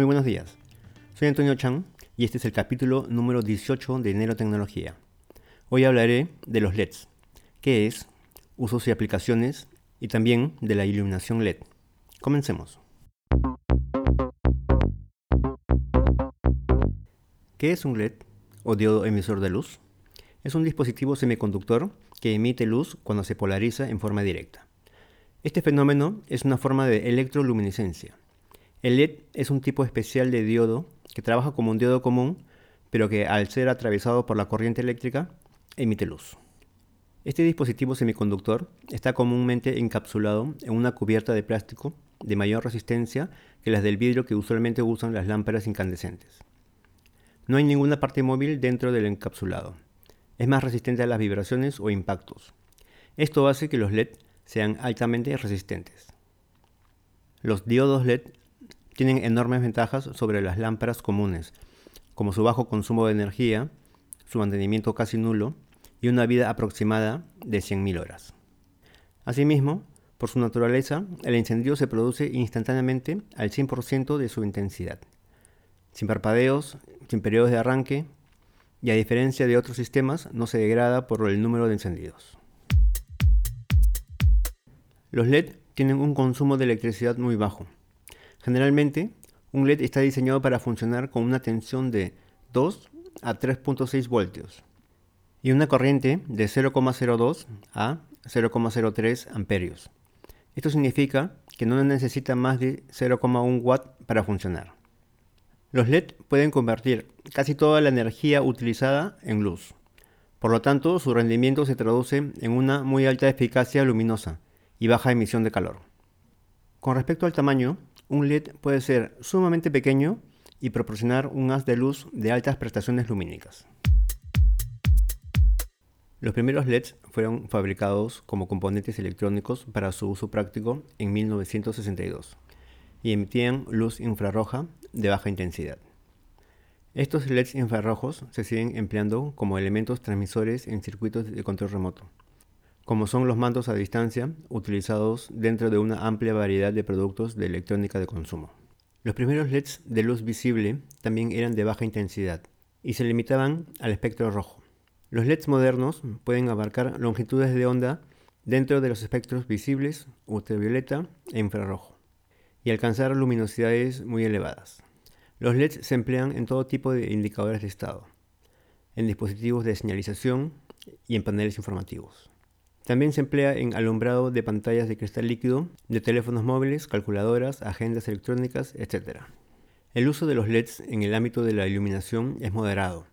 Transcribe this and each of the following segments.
Muy buenos días. Soy Antonio Chan y este es el capítulo número 18 de Enero Tecnología. Hoy hablaré de los LEDs, qué es, usos y aplicaciones y también de la iluminación LED. Comencemos. ¿Qué es un LED o diodo emisor de luz? Es un dispositivo semiconductor que emite luz cuando se polariza en forma directa. Este fenómeno es una forma de electroluminiscencia. El LED es un tipo especial de diodo que trabaja como un diodo común, pero que al ser atravesado por la corriente eléctrica emite luz. Este dispositivo semiconductor está comúnmente encapsulado en una cubierta de plástico de mayor resistencia que las del vidrio que usualmente usan las lámparas incandescentes. No hay ninguna parte móvil dentro del encapsulado. Es más resistente a las vibraciones o impactos. Esto hace que los LED sean altamente resistentes. Los diodos LED tienen enormes ventajas sobre las lámparas comunes, como su bajo consumo de energía, su mantenimiento casi nulo y una vida aproximada de 100.000 horas. Asimismo, por su naturaleza, el encendido se produce instantáneamente al 100% de su intensidad, sin parpadeos, sin periodos de arranque, y a diferencia de otros sistemas, no se degrada por el número de encendidos. Los LED tienen un consumo de electricidad muy bajo. Generalmente, un LED está diseñado para funcionar con una tensión de 2 a 3.6 voltios y una corriente de 0,02 a 0,03 amperios. Esto significa que no necesita más de 0,1 watt para funcionar. Los LED pueden convertir casi toda la energía utilizada en luz. Por lo tanto, su rendimiento se traduce en una muy alta eficacia luminosa y baja emisión de calor. Con respecto al tamaño, un LED puede ser sumamente pequeño y proporcionar un haz de luz de altas prestaciones lumínicas. Los primeros LEDs fueron fabricados como componentes electrónicos para su uso práctico en 1962 y emitían luz infrarroja de baja intensidad. Estos LEDs infrarrojos se siguen empleando como elementos transmisores en circuitos de control remoto, como son los mandos a distancia utilizados dentro de una amplia variedad de productos de electrónica de consumo. Los primeros LEDs de luz visible también eran de baja intensidad y se limitaban al espectro rojo. Los LEDs modernos pueden abarcar longitudes de onda dentro de los espectros visibles, ultravioleta e infrarrojo, y alcanzar luminosidades muy elevadas. Los LEDs se emplean en todo tipo de indicadores de estado, en dispositivos de señalización y en paneles informativos. También se emplea en alumbrado de pantallas de cristal líquido, de teléfonos móviles, calculadoras, agendas electrónicas, etc. El uso de los LEDs en el ámbito de la iluminación es moderado,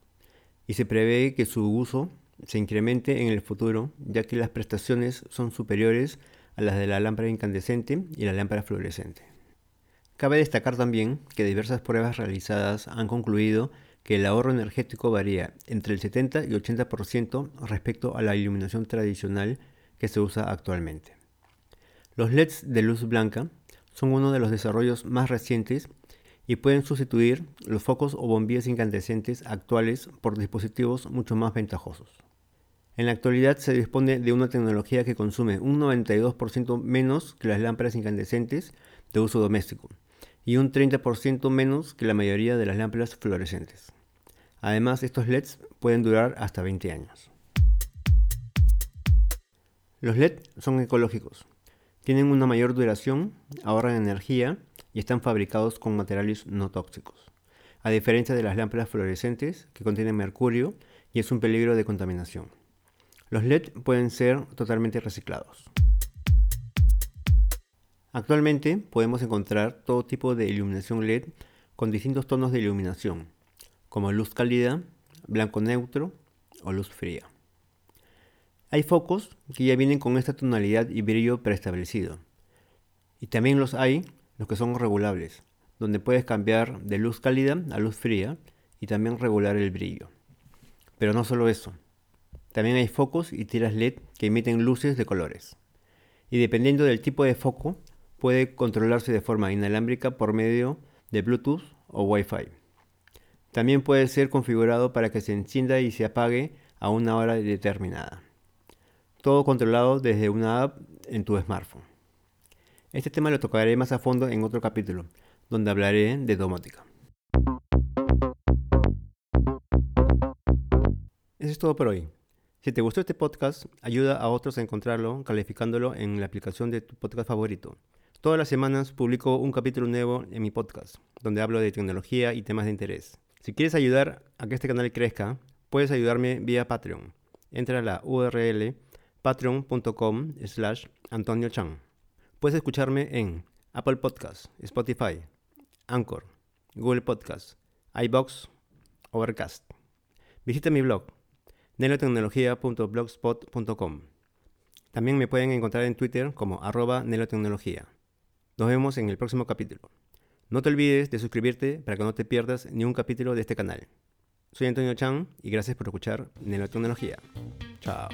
y se prevé que su uso se incremente en el futuro, ya que las prestaciones son superiores a las de la lámpara incandescente y la lámpara fluorescente. Cabe destacar también que diversas pruebas realizadas han concluido que el ahorro energético varía entre el 70 y 80% respecto a la iluminación tradicional que se usa actualmente. Los LEDs de luz blanca son uno de los desarrollos más recientes y pueden sustituir los focos o bombillas incandescentes actuales por dispositivos mucho más ventajosos. En la actualidad se dispone de una tecnología que consume un 92% menos que las lámparas incandescentes de uso doméstico y un 30% menos que la mayoría de las lámparas fluorescentes. Además, estos LEDs pueden durar hasta 20 años. Los LED son ecológicos. Tienen una mayor duración, ahorran energía y están fabricados con materiales no tóxicos, a diferencia de las lámparas fluorescentes que contienen mercurio y es un peligro de contaminación. Los LED pueden ser totalmente reciclados. Actualmente podemos encontrar todo tipo de iluminación LED con distintos tonos de iluminación, como luz cálida, blanco neutro o luz fría. Hay focos que ya vienen con esta tonalidad y brillo preestablecido. Y también los hay los que son regulables, donde puedes cambiar de luz cálida a luz fría y también regular el brillo. Pero no solo eso, también hay focos y tiras LED que emiten luces de colores. Y dependiendo del tipo de foco, puede controlarse de forma inalámbrica por medio de Bluetooth o Wi-Fi. También puede ser configurado para que se encienda y se apague a una hora determinada. Todo controlado desde una app en tu smartphone. Este tema lo tocaré más a fondo en otro capítulo, donde hablaré de domótica. Eso es todo por hoy. Si te gustó este podcast, ayuda a otros a encontrarlo calificándolo en la aplicación de tu podcast favorito. Todas las semanas publico un capítulo nuevo en mi podcast, donde hablo de tecnología y temas de interés. Si quieres ayudar a que este canal crezca, puedes ayudarme vía Patreon. Entra a la URL patreon.com slash Antonio Chan. Puedes escucharme en Apple Podcasts, Spotify, Anchor, Google Podcasts, iBox, Overcast. Visita mi blog nelotecnología.blogspot.com. También me pueden encontrar en Twitter como arroba nelotecnología. Nos vemos en el próximo capítulo. No te olvides de suscribirte para que no te pierdas ni un capítulo de este canal. Soy Antonio Chan y gracias por escuchar Nelotecnología. Chao.